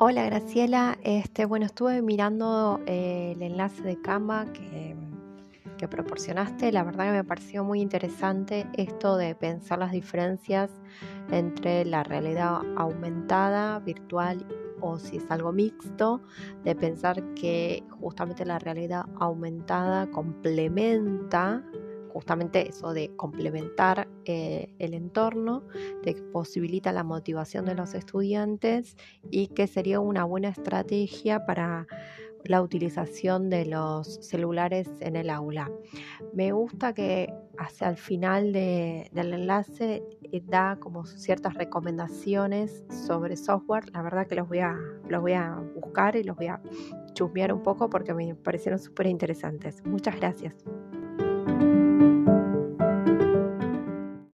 Hola Graciela, este, bueno, estuve mirando eh, el enlace de Canva que, que, proporcionaste, la verdad que me pareció muy interesante esto de pensar las diferencias entre la realidad aumentada, virtual o si es algo mixto, de pensar que justamente la realidad aumentada complementa justamente eso de complementar eh, el entorno, de que posibilita la motivación de los estudiantes y que sería una buena estrategia para la utilización de los celulares en el aula. Me gusta que hacia el final del enlace eh, da como ciertas recomendaciones sobre software. La verdad que los voy a, los voy a buscar y los voy a chusmear un poco porque me parecieron súper interesantes. Muchas gracias.